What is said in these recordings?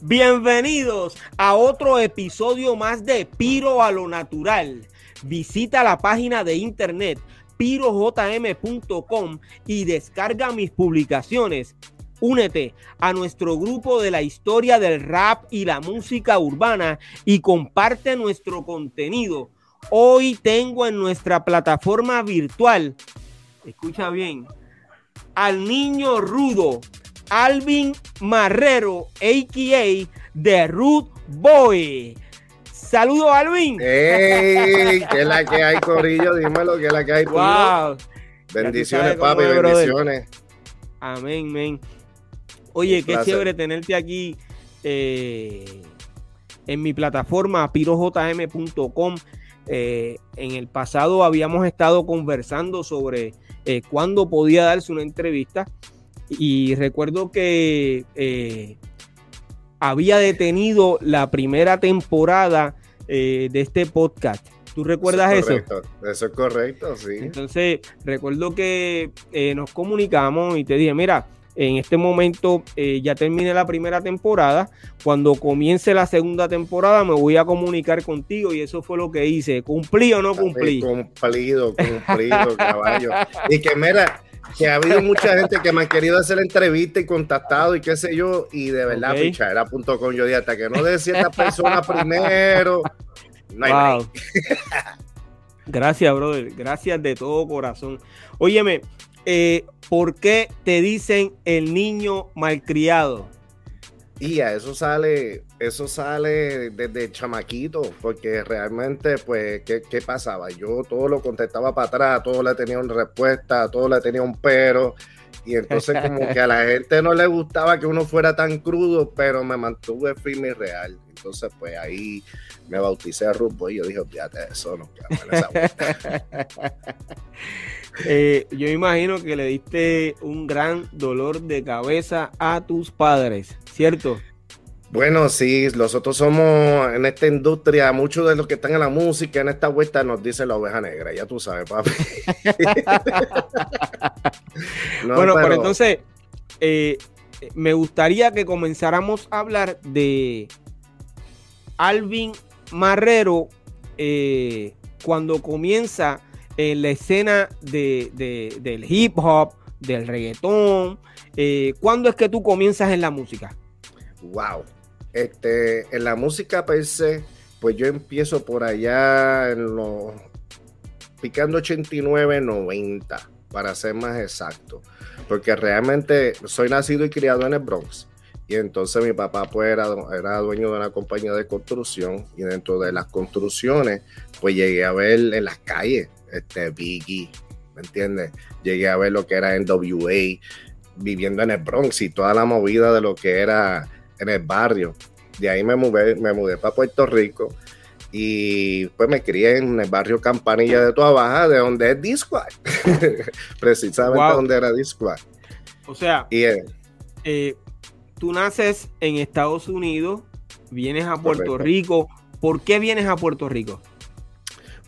Bienvenidos a otro episodio más de Piro a lo Natural. Visita la página de internet pirojm.com y descarga mis publicaciones. Únete a nuestro grupo de la historia del rap y la música urbana y comparte nuestro contenido. Hoy tengo en nuestra plataforma virtual, escucha bien, al niño rudo, Alvin Marrero, a.k.a. The Root Boy. Saludos, Alvin. ¡Ey! ¿Qué es la que hay, Corillo? Dímelo, ¿qué es la que hay, wow. Bendiciones, papi, bendiciones. Amén, amén. Oye, qué chévere tenerte aquí eh, en mi plataforma pirojm.com. Eh, en el pasado habíamos estado conversando sobre eh, cuándo podía darse una entrevista y recuerdo que eh, había detenido la primera temporada eh, de este podcast. ¿Tú recuerdas eso? eso? Eso es correcto, sí. Entonces, recuerdo que eh, nos comunicamos y te dije, mira, en este momento ya terminé la primera temporada. Cuando comience la segunda temporada me voy a comunicar contigo y eso fue lo que hice. ¿Cumplí o no cumplí? Cumplido, cumplido, caballo. Y que mira, que ha habido mucha gente que me ha querido hacer entrevista y contactado y qué sé yo, y de verdad, okay. punto con yo dije, hasta que no decía esta persona primero, no hay wow. Gracias, brother, gracias de todo corazón. Óyeme, eh, ¿por qué te dicen el niño malcriado? Y a eso sale, eso sale desde chamaquito, porque realmente, pues, ¿qué, ¿qué, pasaba? Yo todo lo contestaba para atrás, todo le tenía una respuesta, todo le tenía un pero, y entonces como que a la gente no le gustaba que uno fuera tan crudo, pero me mantuve firme y real. Entonces, pues ahí me bauticé a rumbo y yo dije, fíjate, eso no esa eh, yo imagino que le diste un gran dolor de cabeza a tus padres, ¿cierto? Bueno, sí, nosotros somos en esta industria, muchos de los que están en la música, en esta vuelta, nos dice la oveja negra, ya tú sabes, papi. no, bueno, pero, pero entonces, eh, me gustaría que comenzáramos a hablar de Alvin Marrero eh, cuando comienza en la escena de, de, del hip hop, del reggaetón. Eh, ¿Cuándo es que tú comienzas en la música? Wow. Este, en la música per se, pues yo empiezo por allá en los picando 89, 90, para ser más exacto. Porque realmente soy nacido y criado en el Bronx. Y entonces mi papá pues era, era dueño de una compañía de construcción. Y dentro de las construcciones, pues llegué a ver en las calles, este Biggie, ¿me entiendes? Llegué a ver lo que era NWA, viviendo en el Bronx y toda la movida de lo que era en el barrio. De ahí me mudé, me mudé para Puerto Rico y pues me crié en el barrio Campanilla de Toa Baja, de donde es Discord. Precisamente wow. donde era Discord. O sea, y, eh, eh, tú naces en Estados Unidos, vienes a Puerto correcto. Rico. ¿Por qué vienes a Puerto Rico?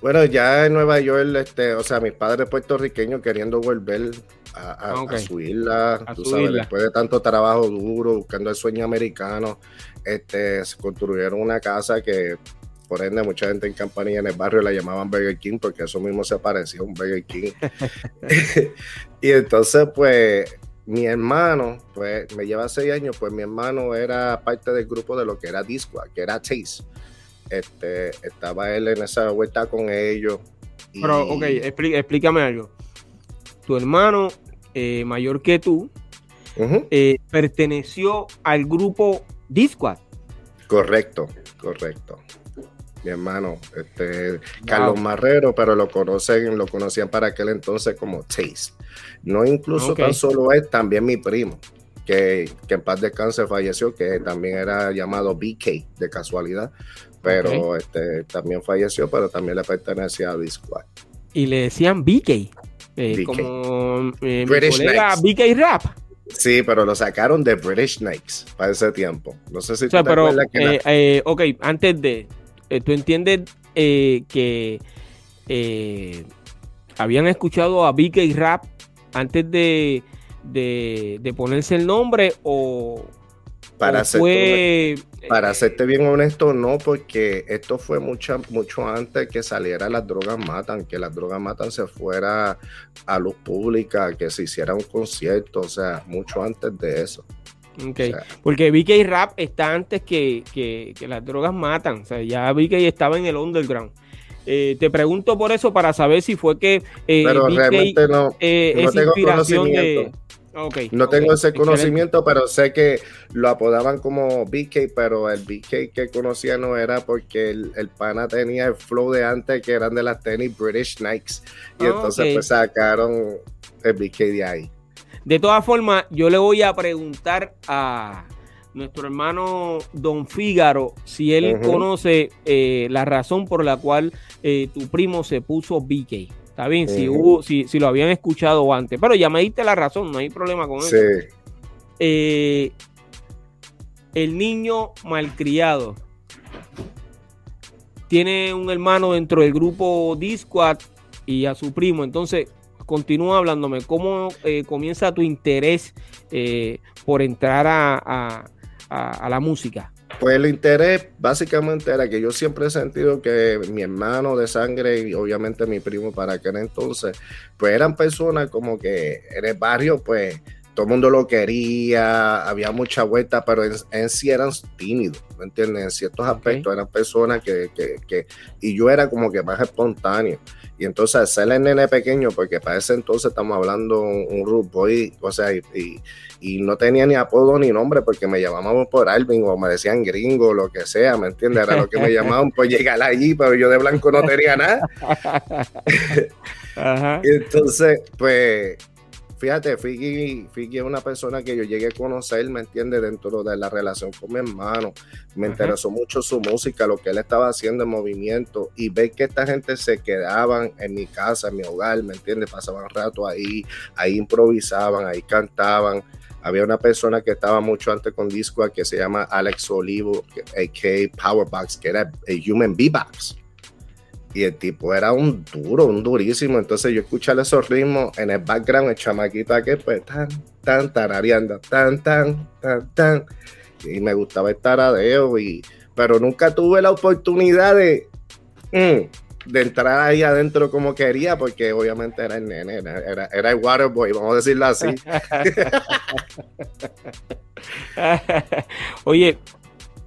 Bueno, ya en Nueva York, este, o sea, mis padres puertorriqueños queriendo volver a, a, okay. a su isla, a tú su sabes, isla. después de tanto trabajo duro, buscando el sueño americano, este, se construyeron una casa que, por ende, mucha gente en Campanilla en el barrio la llamaban Burger King, porque eso mismo se parecía a un Burger King. y entonces, pues, mi hermano, pues, me lleva seis años, pues mi hermano era parte del grupo de lo que era Disco, que era Chase. Este, estaba él en esa vuelta con ellos. Y... Pero, ok, explí explícame algo. Tu hermano eh, mayor que tú uh -huh. eh, perteneció al grupo Disquad. Correcto, correcto. mi hermano, este, Carlos Marrero, pero lo conocen, lo conocían para aquel entonces como Taste. No incluso tan solo él, también mi primo, que, que en paz descanse falleció, que también era llamado BK de casualidad, pero este, también falleció, pero tambibién le pertenecía a Discord. Y le decían BK, eh, como eh, BK Rap. Sí, pero lo sacaron de British Knights para ese tiempo. No sé si o sea, pero, eh, eh, ok, antes de, eh, ¿tú entiendes que habían escuchado a BK Rap antes de, de, ponerse el nombre o, para fue para eh, serte bien honesto, no, porque esto fue mucho, mucho antes que saliera Las Drogas Matan, que Las Drogas Matan se fuera a luz pública, que se hiciera un concierto, o sea, mucho antes de eso. Okay. porque VK Rap está antes que, que, Las Drogas Matan, o sea, ya VK estaba en el underground. Eh, te pregunto por eso para saber si fue que eh, Pero realmente no, eh, no tengo inspiración de no tengo ese conocimiento, pero sé que lo apodaban como BK, pero el BK que conocía no era porque el, pana tenía el flow de antes que eran de las tenis British Nikes. Y entonces pues sacaron el BK de ahí. De todas formas, yo le voy a preguntar a nuestro hermano Don Fígaro si él conoce eh, la razón por la cual eh, tu primo se puso BK. Está bien, si, hubo, si, lo habían escuchado antes. Pero ya me diste la razón, no hay problema con eso. Eh, el niño malcriado tiene un hermano dentro del grupo Discord y a su primo. Entonces, continúa hablándome. ¿Cómo eh, comienza tu interés eh, por entrar a, a la música? Pues el interés básicamente era que yo siempre he sentido que mi hermano de sangre y obviamente mi primo para aquel entonces, pues eran personas como que en el barrio, pues todo el mundo lo quería, había mucha vuelta, pero en, sí eran tímidos, ¿me entiendes? En ciertos aspectos eran personas que, que, que, y yo era como que más espontáneo. Y entonces ser el nene pequeño, porque para ese entonces estamos hablando un, un boy, o sea, y, y, no tenía ni apodo ni nombre porque me llamábamos por Alvin o me decían gringo, lo que sea, ¿me entiendes? Era lo que me llamaban por llegar allí, pero yo de blanco no tenía nada. y entonces, pues fíjate, Fiki, Fiki, es una persona que yo llegué a conocer, ¿me entiendes? Dentro de la relación con mi hermano. Me interesó mucho su música, lo que él estaba haciendo en movimiento y ver que esta gente se quedaban en mi casa, en mi hogar, ¿me entiendes? Pasaban rato ahí, ahí improvisaban, ahí cantaban. Había una persona que estaba mucho antes con Disco que se llama Alex Olivo, a.k.a. Powerbox, que era el Human Beatbox y el tipo era un duro, un durísimo. Entonces yo escuchaba esos ritmos en el background, el chamaquito aquí, pues tan, tan, tarareando, tan, tan, tan, tan. Y me gustaba el taradeo, y, pero nunca tuve la oportunidad de, mm, de entrar ahí adentro como quería, porque obviamente era el nene, era, era el waterboy, vamos a decirlo así. Oye,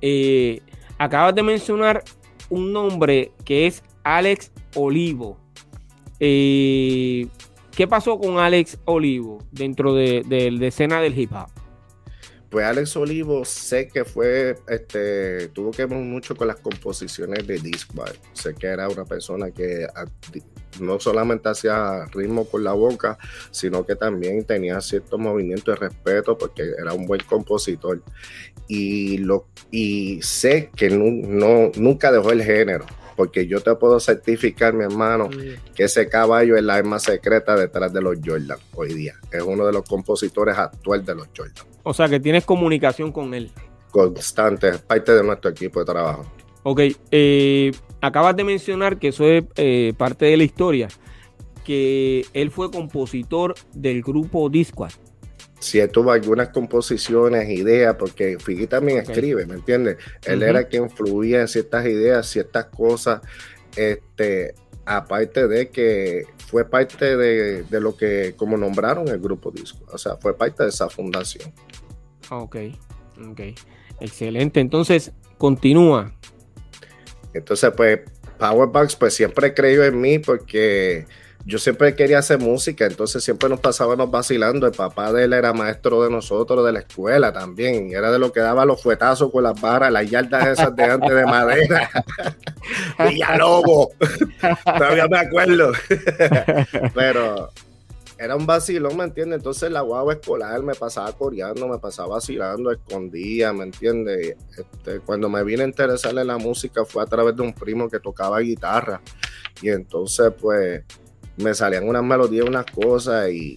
eh, acabas de mencionar un nombre que es Alex Olivo. Eh, ¿Qué pasó con Alex Olivo dentro de, la escena del hip hop? Pues Alex Olivo sé que fue, este, tuvo que ver mucho con las composiciones de Discord. Sé que era una persona que no solamente hacía ritmo con la boca, sino que también tenía cierto movimiento de respeto porque era un buen compositor. Y sé que no, nunca dejó el género porque yo te puedo certificar, mi hermano, que ese caballo es la arma secreta detrás de los Jordan hoy día. Es uno de los compositores actuales de los Jordan. O sea, que tienes comunicación con él. Constante, es parte de nuestro equipo de trabajo. Ok, eh, acabas de mencionar que eso es eh, parte de la historia, que él fue compositor del grupo Discord si él tuvo algunas composiciones, ideas, porque Figui también escribe, ¿me entiendes? Él era quien fluía en ciertas ideas, ciertas cosas, este, aparte de que fue parte de, lo que, como nombraron el grupo Disco, o sea, fue parte de esa fundación. Ok, ok, excelente, entonces, continúa. Entonces, pues, Powerbox, pues siempre creyó en mí porque yo siempre quería hacer música, entonces siempre nos pasábamos vacilando. El papá de él era maestro de nosotros, de la escuela también, era de lo que daba los fuetazos con las barras, las yardas esas de antes de madera. Villalobos, todavía me acuerdo. Pero era un vacilón, ¿me entiendes? Entonces la guagua escolar me pasaba coreando, me pasaba vacilando, escondía, ¿me entiendes? Este, cuando me vine a interesar en la música fue a través de un primo que tocaba guitarra. Y entonces, pues, me salían unas melodías, unas cosas y,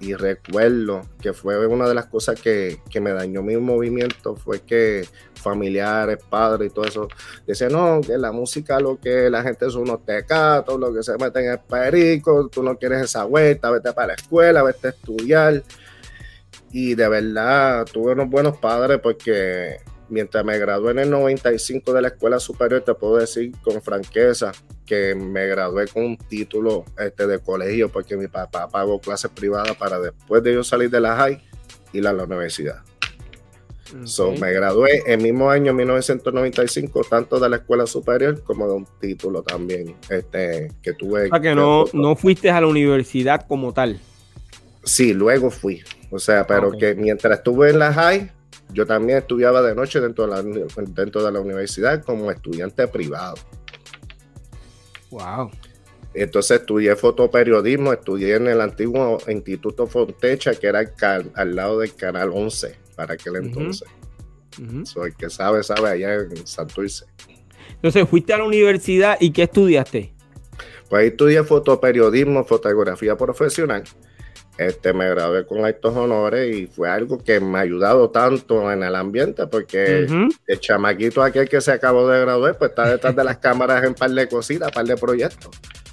y recuerdo que fue una de las cosas que, me dañó mi movimiento, fue que familiares, padres y todo eso, decían, no, que la música lo que la gente son unos tecatos, lo que se meten en el perico, tú no quieres esa vuelta, vete para la escuela, vete a estudiar. Y de verdad tuve unos buenos padres porque mientras me gradué en el 95 de la escuela superior, te puedo decir con franqueza que me gradué con un título este, de colegio porque mi papá pagó clases privadas para después de yo salir de la high ir a la universidad. So, me gradué el mismo año 1995, tanto de la escuela superior como de un título también este, que tuve. O que no, no fuiste a la universidad como tal. Sí, luego fui. O sea, pero que mientras estuve en la high, yo también estudiaba de noche dentro de la, dentro de la universidad como estudiante privado. Wow. Entonces estudié fotoperiodismo, estudié en el antiguo Instituto Fontecha, que era al lado del Canal 11 para aquel entonces. Soy que sabe, sabe, allá en Santurce. Entonces, fuiste a la universidad y ¿qué estudiaste? Pues ahí estudié fotoperiodismo, fotografía profesional. Este, me gradué con estos honores y fue algo que me ha ayudado tanto en el ambiente porque el chamaquito aquel que se acabó de graduar pues está detrás de las cámaras en par de cositas, par de proyectos.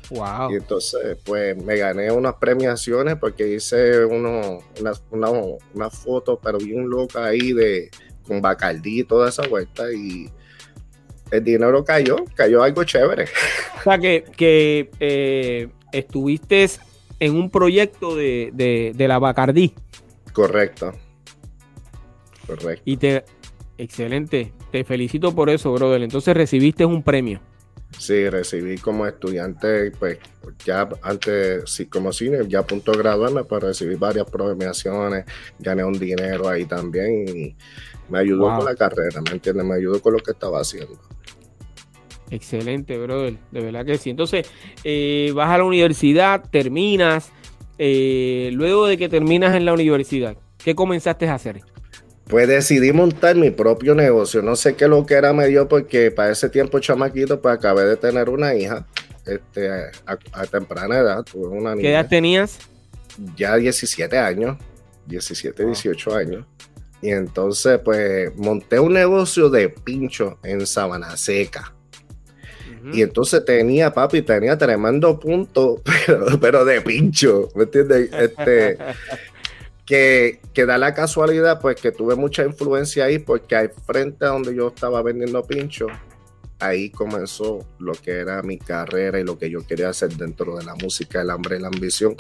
Wow. Y entonces pues me gané unas premiaciones porque hice uno, unas una, fotos pero bien loca ahí de con Bacardí y toda esa vuelta y el dinero cayó, cayó algo chévere. O sea que, que eh, estuviste en un proyecto de, la Bacardí. Correcto. Correcto. Y te, excelente, te felicito por eso, brother. Entonces recibiste un premio. Sí, recibí como estudiante, pues ya antes, sí, como cine, ya a punto de graduarme, pues recibí varias premiaciones, gané un dinero ahí también y me ayudó con la carrera, ¿me entiendes? Me ayudó con lo que estaba haciendo. Excelente, brother. De verdad que sí. Entonces, eh, vas a la universidad, terminas. Eh, luego de que terminas en la universidad, ¿qué comenzaste a hacer? Pues decidí montar mi propio negocio. No sé qué lo que era me dio porque para ese tiempo chamaquito, pues acabé de tener una hija este, a, temprana edad. Tuve una ¿Qué edad tenías? Ya 17 años, 17, 18 años. Y entonces, pues monté un negocio de pincho en Sabana Seca. Y entonces tenía, papi, tenía tremendo punto, pero, pero de pincho, ¿me entiendes? Este, que, que, da la casualidad, pues que tuve mucha influencia ahí, porque al frente a donde yo estaba vendiendo pincho, ahí comenzó lo que era mi carrera y lo que yo quería hacer dentro de la música, el hambre y la ambición,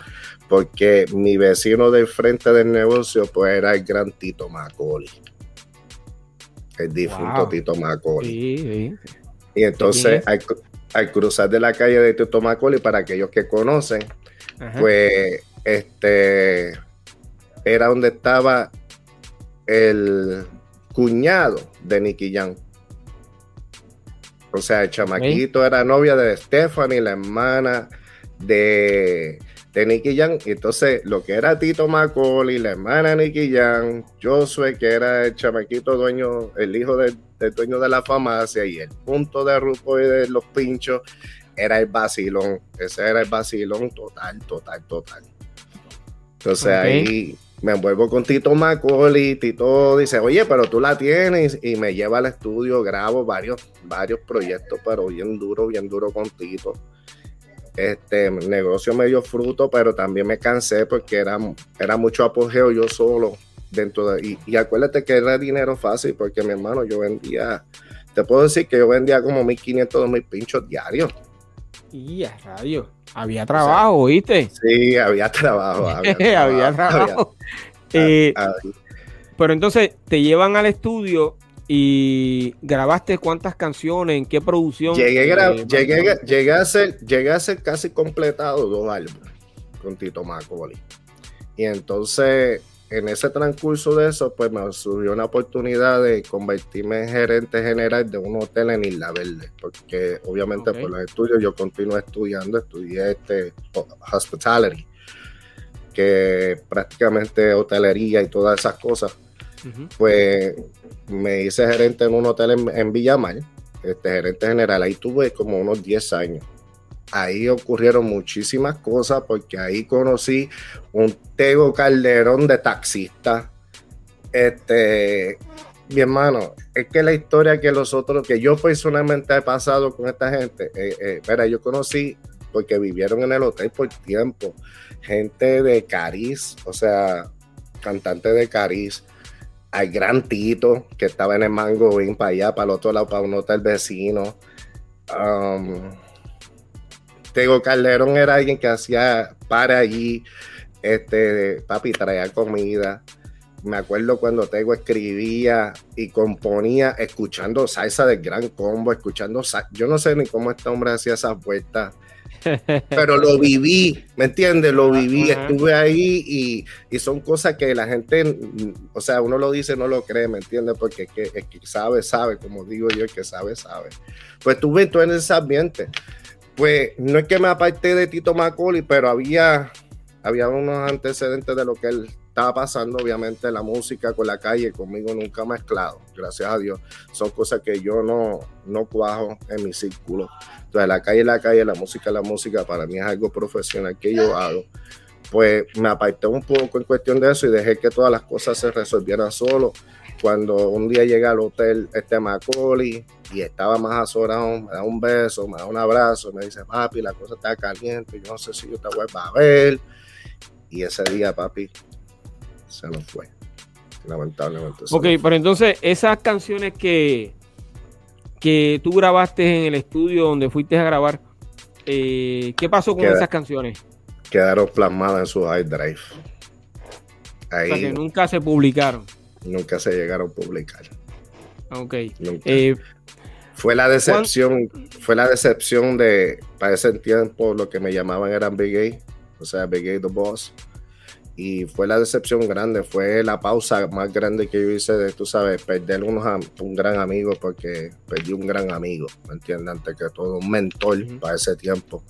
porque mi vecino del frente del negocio, pues era el gran Tito Macaulay. El difunto Tito Macaulay. Sí, sí. Y entonces, al, cruzar de la calle de Tito Macaulay, para aquellos que conocen, pues este era donde estaba el cuñado de Nicky Jam. O sea, el chamaquito era novia de Stephanie, la hermana de, de Nicky Jam. Y entonces, lo que era Tito Macaulay, la hermana de Nicky Jam, Josué, que era el chamaquito dueño, el hijo del el dueño de la farmacia y el punto de Rupo y de los pinchos era el vacilón. Ese era el vacilón total, total, total. Entonces ahí me envuelvo con Tito Macaulay. Tito dice, oye, pero tú la tienes. Y me lleva al estudio, grabo varios, varios proyectos, pero bien duro, bien duro con Tito. Este negocio me dio fruto, pero también me cansé porque era, era mucho apogeo yo solo dentro de, y, acuérdate que era dinero fácil porque mi hermano yo vendía, te puedo decir que yo vendía como 1500, 2000 pinchos diarios. Y a radio, había trabajo, ¿viste? Sí, había trabajo. Había trabajo. Eh, pero entonces te llevan al estudio ¿Y grabaste cuántas canciones? ¿En qué producción? Llegué, eh, llegué, llegué, a ser, llegué a ser casi completado dos álbumes con Tito Macoli. Y entonces en ese transcurso de eso, pues me surgió una oportunidad de convertirme en gerente general de un hotel en Isla Verde, porque obviamente por los estudios yo continué estudiando, estudié este hospitality, que prácticamente hotelería y todas esas cosas. Pues me hice gerente en un hotel en, en Villamar, este gerente general, ahí tuve como unos 10 años. Ahí ocurrieron muchísimas cosas porque ahí conocí un Tego Calderón de taxista. Este, mi hermano, es que la historia que los otros, que yo personalmente he pasado con esta gente, eh, eh yo conocí porque vivieron en el hotel por tiempo, gente de Cariz, o sea, cantante de Cariz, al gran Tito, que estaba en el Mango Inn para allá, para el otro lado, para un hotel vecino. Um, Tego Calderón era alguien que hacía para allí, este, papi, traía comida. Me acuerdo cuando Tego escribía y componía, escuchando salsa del gran combo, escuchando, yo no sé ni cómo este hombre hacía esas vueltas, pero lo viví, ¿me entiendes? Lo viví, estuve ahí y, y, son cosas que la gente, o sea, uno lo dice, no lo cree, ¿me entiendes? Porque es que, es que sabe, sabe, como digo yo, el que sabe, sabe. Pues estuve todo en ese ambiente pues no es que me aparté de Tito Macaulay, pero había, había unos antecedentes de lo que él estaba pasando, obviamente la música con la calle, conmigo nunca mezclado, gracias a Dios. Son cosas que yo no, no cuajo en mi círculo. Entonces la calle es la calle, la música es la música, para mí es algo profesional que yo hago. Pues me aparté un poco en cuestión de eso y dejé que todas las cosas se resolvieran solo cuando un día llega al hotel este Macaulay y estaba más azorado, me da un beso, me da un abrazo, me dice, papi, la cosa está caliente, yo no sé si yo te vuelvo a ver. Y ese día, papi, se nos fue. Lamentablemente. Ok, pero entonces esas canciones que, que tú grabaste en el estudio donde fuiste a grabar, eh, ¿qué pasó con esas canciones? Quedaron plasmadas en su hard drive. Ahí, o sea que nunca se publicaron nunca se llegaron a publicar. Ok. Eh, fue la decepción, fue la decepción de, para ese tiempo, lo que me llamaban eran Big A, o sea, Big A the Boss. Y fue la decepción grande, fue la pausa más grande que yo hice de, tú sabes, perder unos, un gran amigo, porque perdí un gran amigo, ¿me entiendes? Antes que todo, un mentor para ese tiempo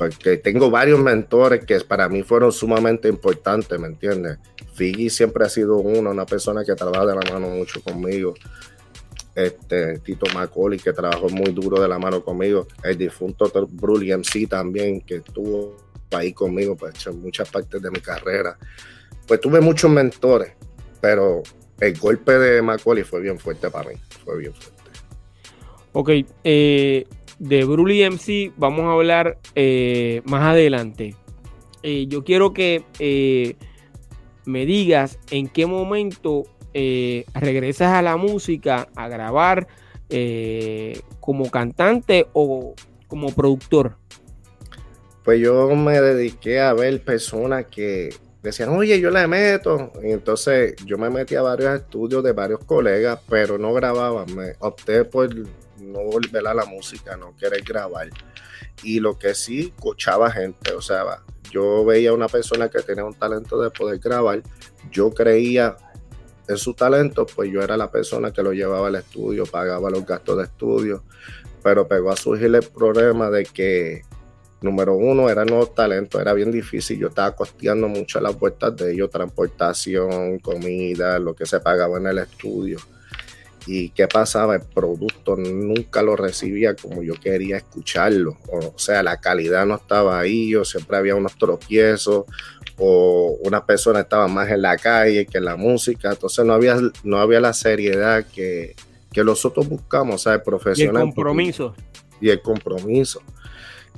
porque tengo varios mentores que para mí fueron sumamente importantes, ¿me entiendes? Figgy siempre ha sido uno, una persona que trabaja de la mano mucho conmigo. Este, Tito Macaulay, que trabajó muy duro de la mano conmigo. El difunto Brully MC también, que estuvo ahí conmigo pues, muchas partes de mi carrera. Pues tuve muchos mentores, pero el golpe de Macaulay fue bien fuerte para mí. Fue bien fuerte. Ok, eh, de Brully MC vamos a hablar eh, más adelante. Eh, yo quiero que me digas en qué momento regresas a la música, a grabar como cantante o como productor. Pues yo me dediqué a ver personas que decían, oye, yo le meto. Y entonces yo me metí a varios estudios de varios colegas, pero no grababa. Me opté por no volver a la música, no querer grabar. Y lo que sí, cochaba gente, o sea, yo veía una persona que tenía un talento de poder grabar, yo creía en su talento, pues yo era la persona que lo llevaba al estudio, pagaba los gastos de estudio, pero pegó a surgir el problema de que, número uno, era nuevo talento, era bien difícil, yo estaba costeando mucho las vueltas de ellos, transportación, comida, lo que se pagaba en el estudio ¿Y qué pasaba? El producto nunca lo recibía como yo quería escucharlo. O, sea, la calidad no estaba ahí, o siempre había unos tropiezos, o una persona estaba más en la calle que en la música. Entonces no había, no había la seriedad que, que nosotros buscamos, o sea, el profesional. Y el compromiso. Y el compromiso.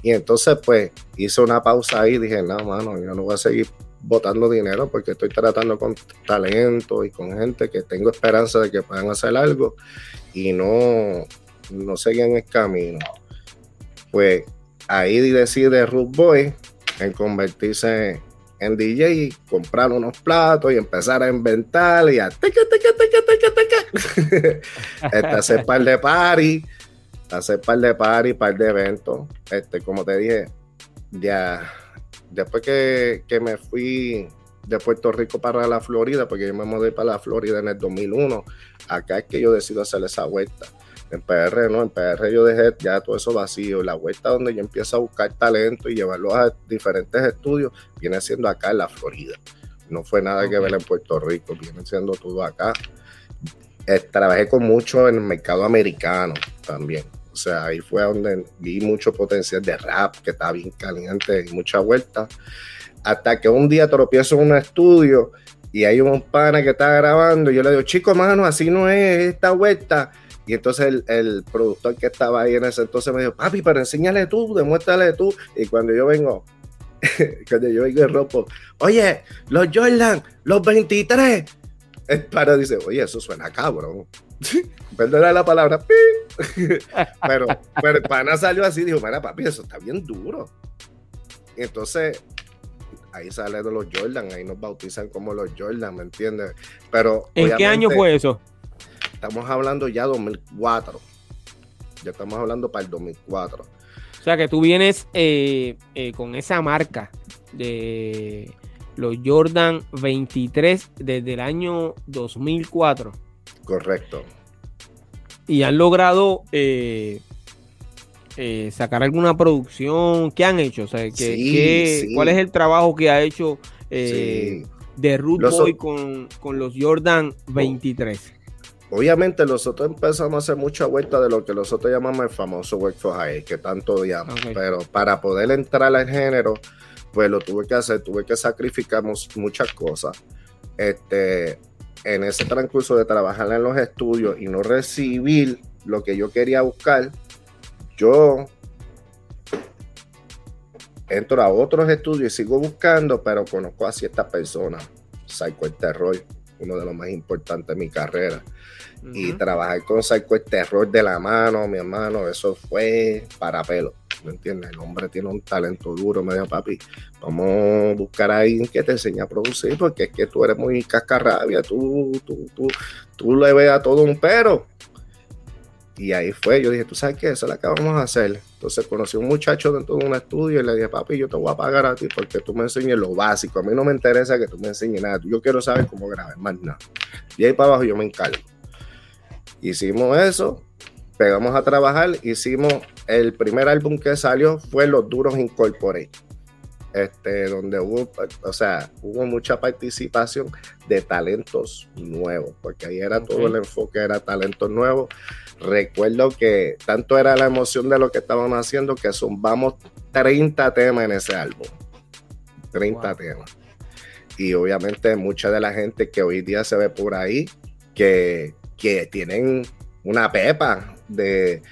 Y entonces, pues, hice una pausa ahí y dije, no, mano, yo no voy a seguir botando dinero porque estoy tratando con talento y con gente que tengo esperanza de que puedan hacer algo y no, no seguían el camino. Pues ahí decide Ruth Boy en convertirse en DJ, comprar unos platos y empezar a inventar y a teca, este, hacer par de party, hacer par de party, par de eventos. Este, como te dije, ya después que, que me fui de Puerto Rico para la Florida, porque yo me mudé para la Florida en el 2001, acá es que yo decido hacer esa vuelta. En PR, ¿no? En PR yo dejé ya todo eso vacío. La vuelta donde yo empiezo a buscar talento y llevarlo a diferentes estudios viene siendo acá en la Florida. No fue nada que ver en Puerto Rico, viene siendo todo acá. Eh, trabajé con mucho en el mercado americano también. O sea, ahí fue donde vi mucho potencial de rap, que estaba bien caliente y mucha vuelta. Hasta que un día tropiezo en un estudio y hay un pana que está grabando y yo le digo, chico, mano, así no es esta vuelta y entonces el, productor que estaba ahí en ese entonces me dijo, papi, pero enséñale tú, demuéstrale tú. Y cuando yo vengo, cuando yo vengo el ropo, oye, los Jordan, los 23. El para dice, oye, eso suena cabrón. Perdona la palabra, pero, pero el pana salió así, dijo, mira, papi, eso está bien duro. Y entonces ahí sale de los Jordan, ahí nos bautizan como los Jordan, ¿me entiendes? Pero ¿En qué año fue eso? Estamos hablando ya 2004. Ya estamos hablando para el 2004. O sea que tú vienes eh, eh, con esa marca de los Jordan 23 desde el año 2004. Correcto. Y han logrado eh, sacar alguna producción. ¿Qué han hecho? O sea, ¿Cuál es el trabajo que ha hecho de Root Boy con, con, los Jordan 23? Obviamente nosotros empezamos a hacer mucha vuelta de lo que nosotros llamamos el famoso work for hire, que tanto odiamos. Pero para poder entrar al género, pues lo tuve que hacer, tuve que sacrificar muchas cosas. Este, en ese transcurso de trabajar en los estudios y no recibir lo que yo quería buscar, yo entro a otros estudios y sigo buscando, pero conozco a ciertas personas. Psycho el Terror, uno de los más importantes de mi carrera. Y trabajar con Psycho el terror de la mano, mi hermano, eso fue para pelo. ¿Me entiendes? El hombre tiene un talento duro. Me dijo, papi, vamos a buscar a alguien que te enseñe a producir, porque es que tú eres muy cascarrabia, tú, tú, tú, tú le ves a todo un pero. Y ahí fue, yo dije, ¿tú sabes qué? Eso es lo que vamos a hacer. Entonces conocí a un muchacho dentro de un estudio y le dije, papi, yo te voy a pagar a ti porque tú me enseñes lo básico. A mí no me interesa que tú me enseñes nada. Yo quiero saber cómo grabar, más nada. Y ahí para abajo yo me encargo. Hicimos eso, pegamos a trabajar, hicimos el primer álbum que salió fue Los Duros Incorporate. Este, donde hubo, o sea, hubo mucha participación de talentos nuevos, porque ahí era todo el enfoque, era talentos nuevos. Recuerdo que tanto era la emoción de lo que estaban haciendo que zumbamos 30 temas en ese álbum. 30 temas. Y obviamente mucha de la gente que hoy día se ve por ahí, que que tienen una pepa de,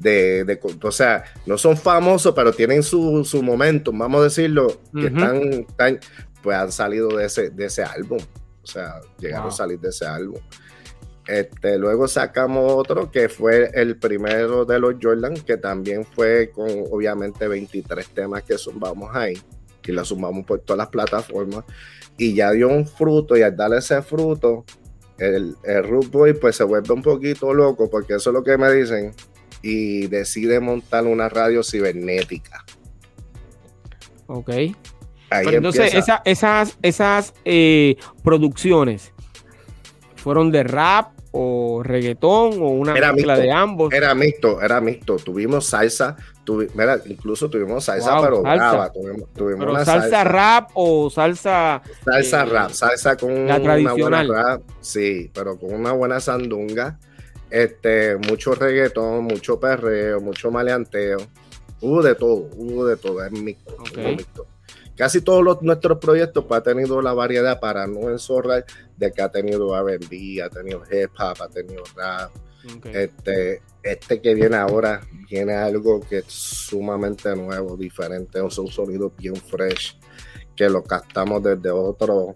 de, o sea, no son famosos, pero tienen su, su momento, vamos a decirlo, que están, pues han salido de ese, de ese álbum. O sea, llegaron a salir de ese álbum. Este, luego sacamos otro que fue el primero de los Jordan, que también fue con obviamente 23 temas que sumamos ahí, y lo sumamos por todas las plataformas, y ya dio un fruto, y al darle ese fruto, el, el Root Boy pues se vuelve un poquito loco, porque eso es lo que me dicen, y decide montar una radio cibernética. Ok. entonces, esas, esas eh, producciones fueron de rap o reggaetón o una mezcla de ambos. Era mixto, era mixto. Tuvimos salsa, incluso tuvimos salsa, pero salsa. Tuvimos, salsa, rap o salsa. Salsa eh, rap, salsa con una buena rap, sí, pero con una buena sandunga. Este, mucho reggaetón, mucho perreo, mucho maleanteo. Hubo de todo, hubo de todo, es mixto. Casi todos nuestros proyectos pues, ha tenido la variedad para no enzorrar de que ha tenido R&B, ha tenido hip hop, ha tenido rap. Este, este que viene ahora viene algo que es sumamente nuevo, diferente, es un sonido bien fresh, que lo captamos desde otro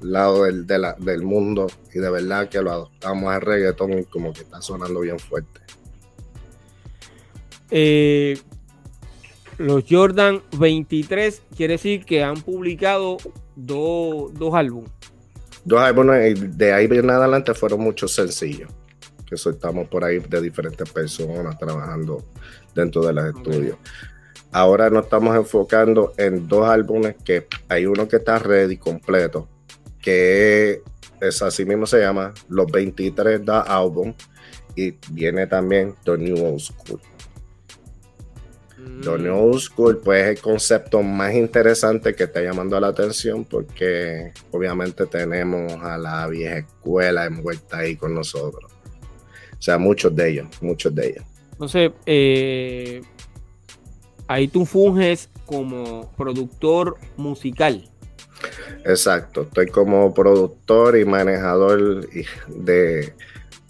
lado del, del mundo y de verdad que lo adoptamos al reggaetón y como que está sonando bien fuerte. Eh, Los Jordan 23 quiere decir que han publicado dos álbumes. Dos álbumes, de ahí en adelante fueron muchos sencillos que soltamos por ahí de diferentes personas trabajando dentro de los estudios. Ahora nos estamos enfocando en dos álbumes que hay uno que está ready completo, que es así mismo se llama Los 23 da Album y viene también The New Old School. The New Old School, pues es el concepto más interesante que está llamando la atención porque obviamente tenemos a la vieja escuela envuelta ahí con nosotros. O sea, muchos de ellos, muchos de ellos. Entonces, eh, ahí tú funges como productor musical. Exacto, estoy como productor y manejador de,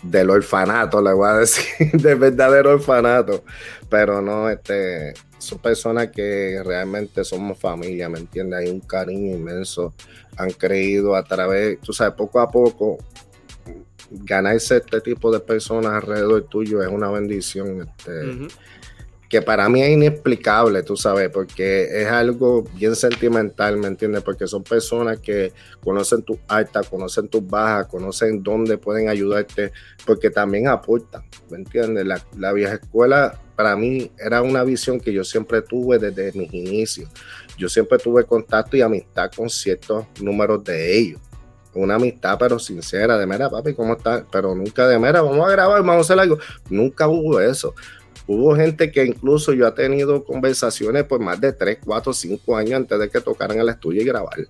del orfanato, le voy a decir, del verdadero orfanato, pero no, este, son personas que realmente somos familia, ¿me entiendes? Hay un cariño inmenso, han creído a través, tú sabes, poco a poco, ganarse este tipo de personas alrededor tuyo es una bendición. Este, que para mí es inexplicable, tú sabes, porque es algo bien sentimental, ¿me entiendes? Porque son personas que conocen tus altas, conocen tus bajas, conocen dónde pueden ayudarte, porque también aportan, ¿me entiendes? La, vieja escuela para mí era una visión que yo siempre tuve desde mis inicios. Yo siempre tuve contacto y amistad con ciertos números de ellos una amistad, pero sincera, de mera, papi, ¿cómo estás? Pero nunca de mera, vamos a grabar, vamos a hacer algo. Nunca hubo eso. Hubo gente que incluso yo he tenido conversaciones por más de 3, 4, 5 años antes de que tocaran el estudio y grabar.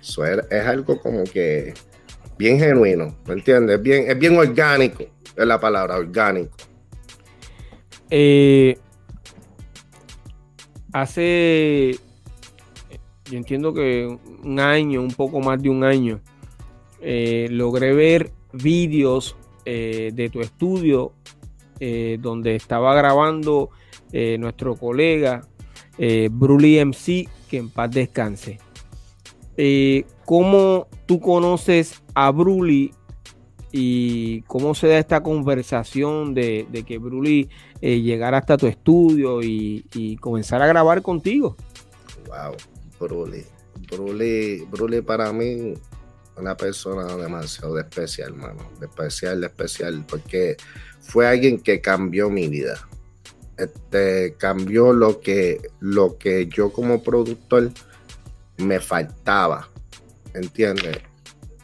Eso es, algo como que bien genuino, ¿me entiendes? Bien, es bien orgánico, es la palabra, orgánico. Eh, hace, yo entiendo que un año, un poco más de un año, eh, logré ver vídeos eh, de tu estudio eh, donde estaba grabando eh, nuestro colega eh, Bruli MC, que en paz descanse. ¿Cómo tú conoces a Bruli y cómo se da esta conversación de, que Bruli llegara hasta tu estudio y, y, comenzar a grabar contigo? Wow. Bruli, Bruli para mí una persona demasiado especial, hermano. Especial, especial, porque fue alguien que cambió mi vida. Este, cambió lo que, lo que yo como productor me faltaba. ¿Entiendes?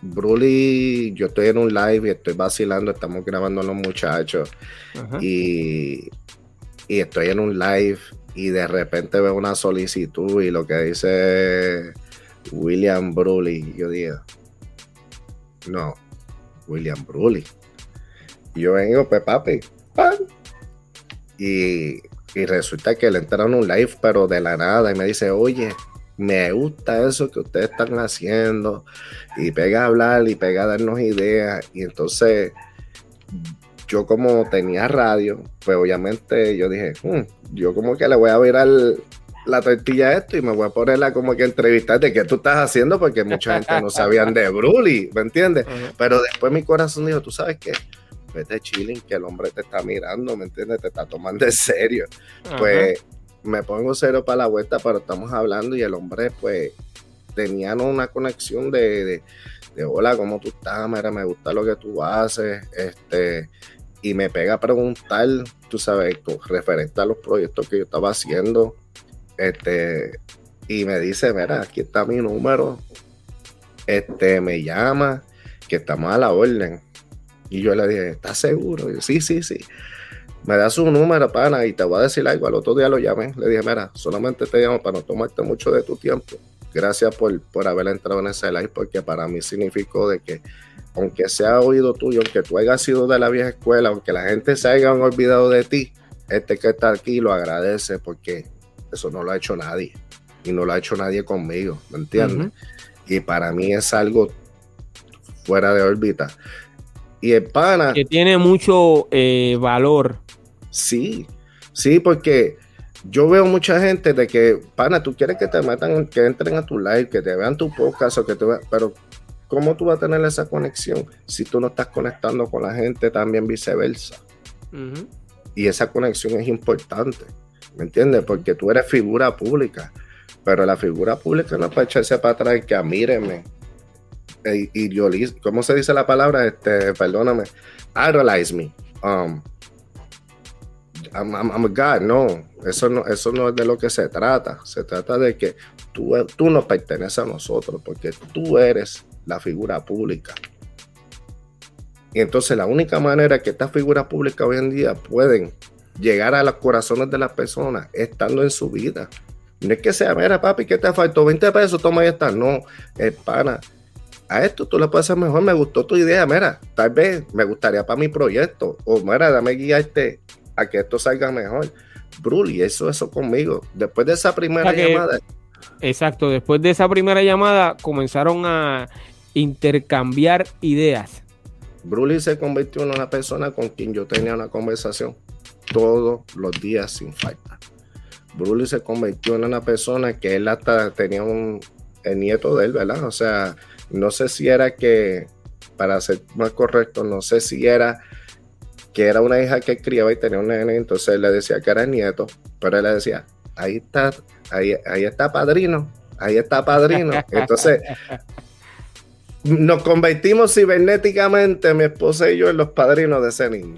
Bruli, yo estoy en un live y estoy vacilando, estamos grabando a los muchachos y, y, estoy en un live y de repente veo una solicitud y lo que dice William Bruli, yo digo, no, William Brully. Yo vengo, pues papi, Y, resulta que le entraron un live, pero de la nada, y me dice, oye, me gusta eso que ustedes están haciendo, y pega a hablar y pega a darnos ideas, y entonces yo como tenía radio, pues obviamente yo dije, hmm, yo como que le voy a ver al, la tortilla esto y me voy a ponerla como que entrevistar de qué tú estás haciendo porque mucha gente no sabían de Bruli, ¿me entiendes? Pero después mi corazón dijo, tú sabes qué, vete chilling, que el hombre te está mirando, ¿me entiendes? Te está tomando en serio. Pues me pongo cero para la vuelta, pero estamos hablando y el hombre pues tenían una conexión de, de, hola, ¿cómo tú estás? Mira, me gusta lo que tú haces, este y me pega a preguntar, tú sabes, referente a los proyectos que yo estaba haciendo, este, y me dice, mira, aquí está mi número. Este, me llama, que estamos a la orden. Y yo le dije, ¿estás seguro? sí, sí, sí. Me da su número, pana, y te voy a decir algo. Al otro día lo llamé. Le dije, mira, solamente te llamo para no tomarte mucho de tu tiempo. Gracias por, por haber entrado en ese live, porque para mí significó de que, aunque sea oído tuyo, aunque tú hayas sido de la vieja escuela, aunque la gente se haya olvidado de ti, este que está aquí lo agradece porque eso no lo ha hecho nadie. Y no lo ha hecho nadie conmigo, ¿me entiendes? Y para mí es algo fuera de órbita. Y el pana. Que tiene mucho eh, valor. Sí, sí, porque yo veo mucha gente de que, pana, tú quieres que te metan, que entren a tu live, que te vean tu podcast o que te vean, pero ¿cómo tú vas a tener esa conexión si tú no estás conectando con la gente también viceversa? Y esa conexión es importante. ¿me entiendes? Porque tú eres figura pública, pero la figura pública no es para echarse para atrás que amíreme. E, yo, ¿cómo se dice la palabra? Este, perdóname, idolize me. Um, I'm, I'm, a God, no. Eso no, eso no es de lo que se trata. Se trata de que tú, tú no perteneces a nosotros porque tú eres la figura pública. Y entonces la única manera que estas figuras públicas hoy en día pueden llegar a los corazones de las personas estando en su vida. No es que sea, mira papi, ¿qué te faltó? 20 pesos, toma y está. No, es pana. A esto tú le puedes hacer mejor, me gustó tu idea, mira, tal vez me gustaría para mi proyecto. O mira, dame guiarte a que esto salga mejor. Bruli, eso, eso conmigo. Después de esa primera llamada. Exacto, después de esa primera llamada comenzaron a intercambiar ideas. Bruli se convirtió en una persona con quien yo tenía una conversación todos los días sin falta. Bruli se convirtió en una persona que él hasta tenía un el nieto de él, ¿verdad? O sea, no sé si era que, para ser más correcto, no sé si era que era una hija que criaba y tenía un nene, entonces él le decía que era nieto, pero él le decía, ahí está, ahí, ahí está padrino, ahí está padrino. Entonces, nos convertimos cibernéticamente, mi esposa y yo, en los padrinos de ese niño.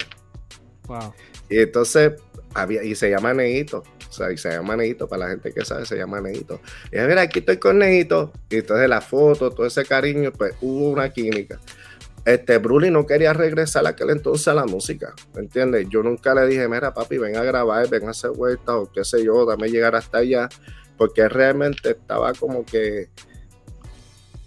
Wow. Y entonces, había, y se llama Neito. Y se llama Neito, para la gente que sabe, se llama Neito. Y mira, aquí estoy con Neito. Y entonces la foto, todo ese cariño, pues hubo una química este Bruli no quería regresar a aquel entonces a la música, ¿me entiendes? Yo nunca le dije, mira papi, ven a grabar, ven a hacer vueltas o qué sé yo, dame llegar hasta allá, porque realmente estaba como que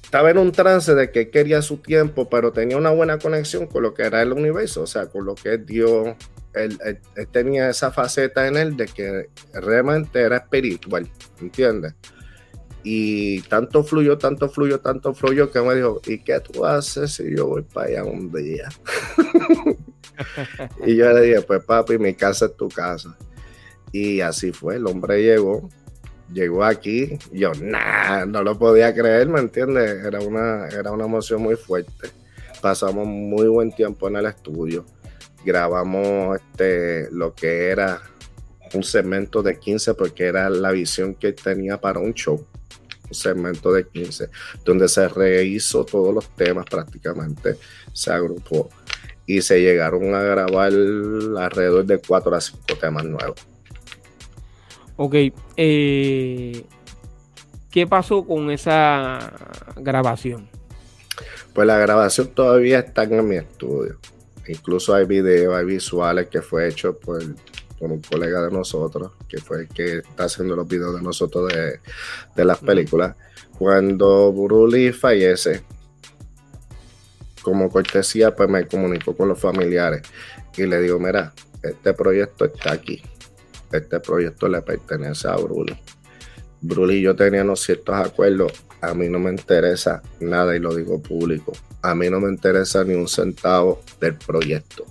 estaba en un trance de que quería su tiempo, pero tenía una buena conexión con lo que era el universo, o sea, con lo que es Dios. Él, tenía esa faceta en él de que realmente era espiritual, ¿entiendes? Y tanto fluyó, tanto fluyó, tanto fluyó que me dijo, ¿y qué tú haces si yo voy para allá un día? y yo le dije, pues papi, mi casa es tu casa. Y así fue, el hombre llegó, llegó aquí, yo nada, no lo podía creer, ¿me entiendes? Era una, era una emoción muy fuerte. Pasamos muy buen tiempo en el estudio, grabamos este, lo que era un segmento de 15 porque era la visión que tenía para un show un segmento de 15, donde se rehizo todos los temas prácticamente, se agrupó y se llegaron a grabar alrededor de 4 a 5 temas nuevos. Ok, eh, ¿qué pasó con esa grabación? Pues la grabación todavía está en mi estudio. Incluso hay videos, hay visuales que fue hecho por con un colega de nosotros, que fue el que está haciendo los videos de nosotros de, de las películas. Cuando Bruli fallece, como cortesía, pues me comunicó con los familiares y le digo, mira, este proyecto está aquí. Este proyecto le pertenece a Bruli. Bruli y yo teníamos ciertos acuerdos. A mí no me interesa nada y lo digo público. A mí no me interesa ni un centavo del proyecto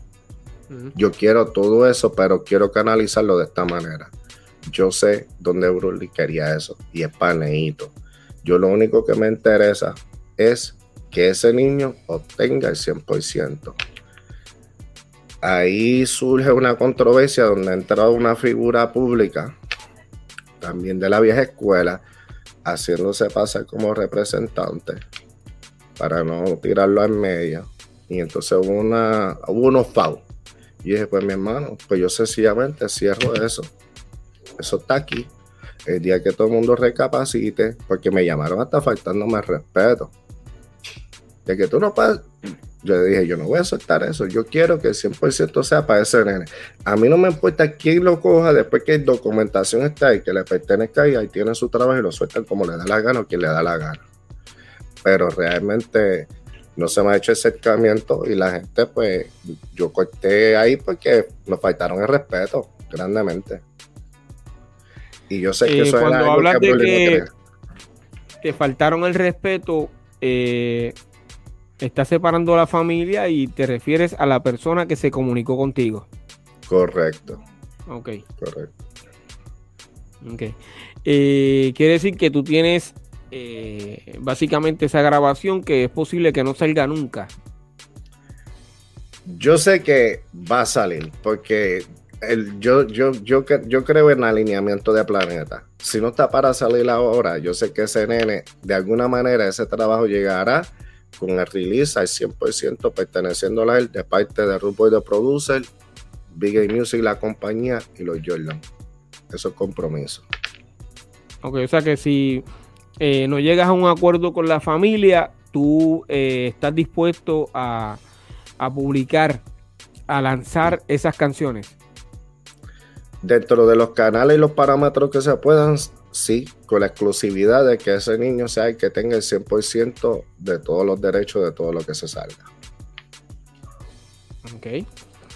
yo quiero todo eso, pero quiero canalizarlo de esta manera. Yo sé dónde Bruli quería eso y es paneíto. Yo lo único que me interesa es que ese niño obtenga el 100%. Ahí surge una controversia donde ha entrado una figura pública, también de la vieja escuela, haciéndose pasar como representante para no tirarlo en medio. Y entonces hubo, una, unos FAU y dije, pues mi hermano, pues yo sencillamente cierro eso. Eso está aquí. El día que todo el mundo recapacite, porque me llamaron hasta faltándome respeto. De que tú no puedes. Yo le dije, yo no voy a soltar eso. Yo quiero que el 100% sea para ese nene. A mí no me importa quién lo coja después que documentación está ahí, que le pertenezca y ahí tiene su trabajo y lo sueltan como le da la gana o quien le da la gana. Pero realmente no se me ha hecho el acercamiento y la gente, pues, yo corté ahí porque nos faltaron el respeto grandemente. Y yo sé que eso cuando hablas de que te faltaron el respeto, eh, estás separando a la familia y te refieres a la persona que se comunicó contigo. Correcto. Ok. Correcto. Ok. Eh, quiere decir que tú tienes eh, básicamente esa grabación que es posible que no salga nunca. Yo sé que va a salir porque el, yo, yo, yo, yo creo en alineamiento de planeta. Si no está para salir ahora, yo sé que ese nene, de alguna manera, ese trabajo llegará con el release al 100% perteneciendo a él de parte de Rupo y de Producer, Big A Music, la compañía y los Jordan. Eso es compromiso. Ok, o sea que si eh, no llegas a un acuerdo con la familia, tú eh, estás dispuesto a, a publicar, a lanzar esas canciones. Dentro de los canales y los parámetros que se puedan, sí, con la exclusividad de que ese niño sea el que tenga el 100% de todos los derechos de todo lo que se salga. Ok.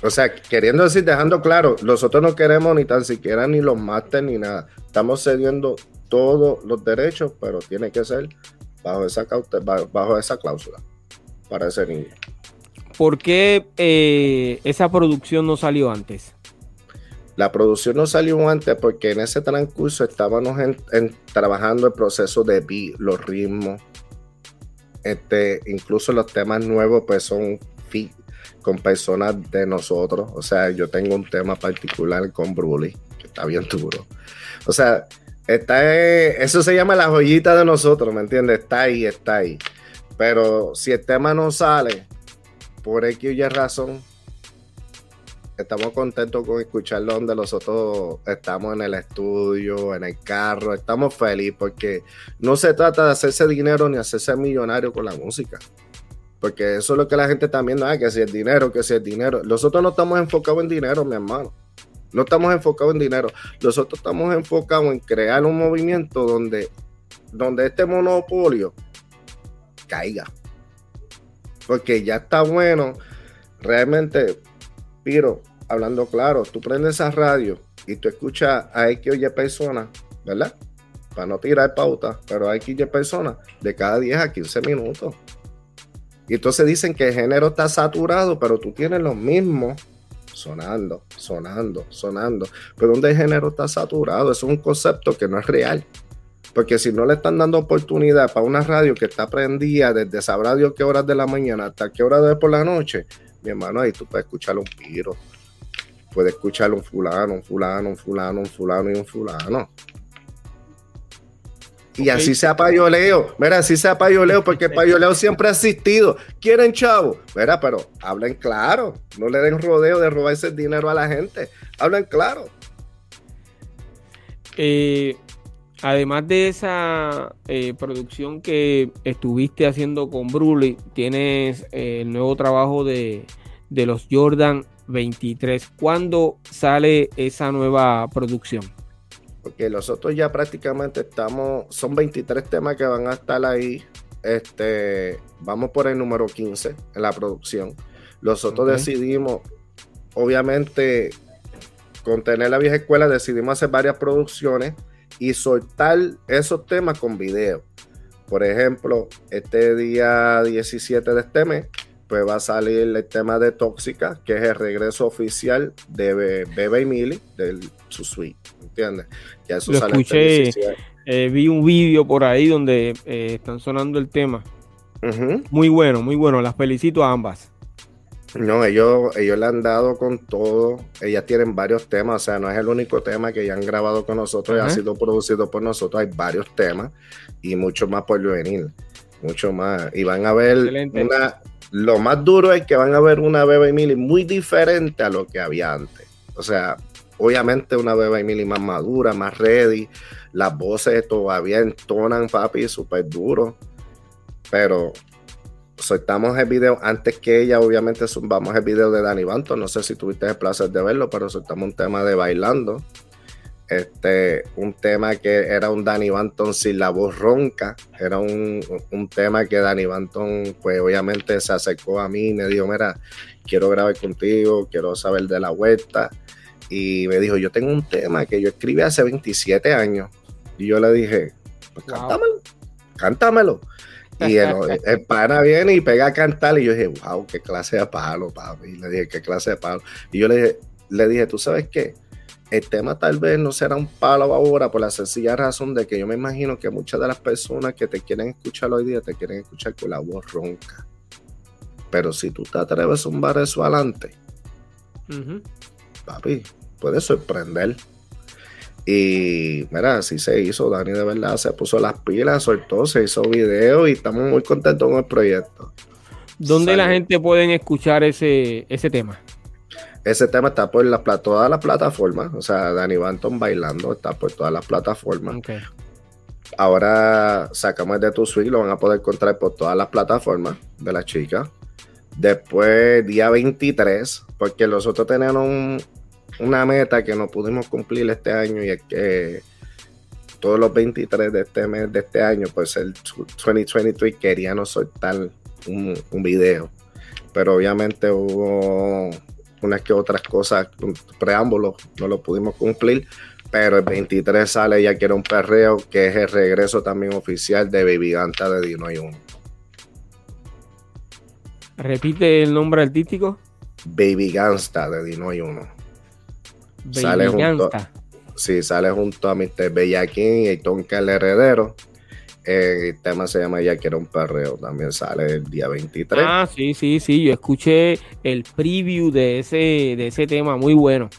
O sea, queriendo decir, dejando claro, nosotros no queremos ni tan siquiera ni los máster ni nada. Estamos cediendo todos los derechos, pero tiene que ser bajo esa, bajo esa cláusula para ese niño. ¿Por qué eh, esa producción no salió antes? La producción no salió antes porque en ese transcurso estábamos trabajando el proceso de beat, los ritmos. Este, incluso los temas nuevos pues son fit con personas de nosotros. O sea, yo tengo un tema particular con Bruli, que está bien duro. O sea, está, eso se llama la joyita de nosotros, ¿me entiendes? Está ahí, está ahí. Pero si el tema no sale, por X razón, estamos contentos con escucharlo donde nosotros estamos en el estudio, en el carro, estamos felices porque no se trata de hacerse dinero ni hacerse millonario con la música. Porque eso es lo que la gente está viendo, ah, que si es dinero, que si es dinero. Nosotros no estamos enfocados en dinero, mi hermano. No estamos enfocados en dinero. Nosotros estamos enfocados en crear un movimiento donde, donde este monopolio caiga. Porque ya está bueno. Realmente, Piro, hablando claro, tú prendes esa radio y tú escuchas a X o personas, ¿verdad? Para no tirar pauta, pero a X o Y personas de cada 10 a 15 minutos. Y entonces dicen que el género está saturado, pero tú tienes lo mismo sonando, sonando, sonando. Pero donde el género está saturado, es un concepto que no es real. Porque si no le están dando oportunidad para una radio que está prendida desde sabrá Dios qué horas de la mañana hasta qué hora de por la noche, mi hermano, ahí tú puedes escuchar un piro. Puedes escuchar un fulano, un fulano, un fulano, un fulano y un fulano. Y así sea payoleo. Mira, así sea payoleo, porque payoleo siempre ha existido. ¿Quieren chavo? Mira, pero hablen claro. No le den rodeo de robarse el dinero a la gente. Hablen claro. Eh, además de esa eh, producción que estuviste haciendo con Bruli, tienes eh, el nuevo trabajo de, de los Jordan 23. ¿Cuándo sale esa nueva producción? porque nosotros ya prácticamente estamos, son 23 temas que van a estar ahí. Este, vamos por el número 15 en la producción. Nosotros decidimos, obviamente, con tener la vieja escuela, decidimos hacer varias producciones y soltar esos temas con video. Por ejemplo, este día 17 de este mes, pues va a salir el tema de Tóxica, que es el regreso oficial de Bebe y Mili, del su suite. ¿entiendes? Ya eso Lo escuché, eh, vi un vídeo por ahí donde eh, están sonando el tema. Muy bueno, muy bueno. Las felicito a ambas. No, ellos, ellos le han dado con todo. Ellas tienen varios temas, o sea, no es el único tema que ya han grabado con nosotros y ha sido producido por nosotros. Hay varios temas y mucho más por venir. Mucho más. Y van a ver una. Lo más duro es que van a ver una Bebe Mili muy diferente a lo que había antes. O sea, Obviamente una bebé Emily más madura, más ready. Las voces todavía entonan, papi, súper duro. Pero soltamos el video antes que ella, obviamente vamos el video de Danny Banton. No sé si tuviste el placer de verlo, pero soltamos un tema de bailando. Este, un tema que era un Danny Banton sin la voz ronca. Era un, un tema que Danny Banton, pues obviamente se acercó a mí y me dijo: Mira, quiero grabar contigo, quiero saber de la vuelta y me dijo, yo tengo un tema que yo escribí hace 27 años. Y yo le dije, pues cántamelo, cántamelo. Y el, pana viene y pega a cantar y yo dije, wow, qué clase de palo, papi. Y le dije, qué clase de palo. Y yo le dije, le dije, ¿tú sabes qué? El tema tal vez no será un palo ahora por la sencilla razón de que yo me imagino que muchas de las personas que te quieren escuchar hoy día te quieren escuchar con la voz ronca. Pero si tú te atreves a zumbar eso adelante, papi, puede sorprender. Y mira, así se hizo. Dani de verdad se puso las pilas, soltó, se hizo video y estamos muy contentos con el proyecto. ¿Dónde la gente puede escuchar ese, ese tema? Ese tema está por las, todas las plataformas. O sea, Dani Banton bailando está por todas las plataformas. Ahora sacamos de tu suite, lo van a poder encontrar por todas las plataformas de la chica. Después, día 23, porque nosotros teníamos una meta que no pudimos cumplir este año y es que todos los 23 de este mes, de este año, pues el 2023 queríamos soltar un, video. Pero obviamente hubo unas que otras cosas, preámbulos, no lo pudimos cumplir. Pero el 23 sale Ya Quiero un Perreo, que es el regreso también oficial de Baby Ganta de Dino y Uno. Repite el nombre artístico. Baby Gangsta de Dino y Uno. sale junto, sí, sale junto a Mr. Bellaquín y Tonka el Heredero el tema se llama Ya quiero un perreo, también sale el día 23. Ah, sí, sí, sí, yo escuché el preview de ese, de ese tema, muy bueno.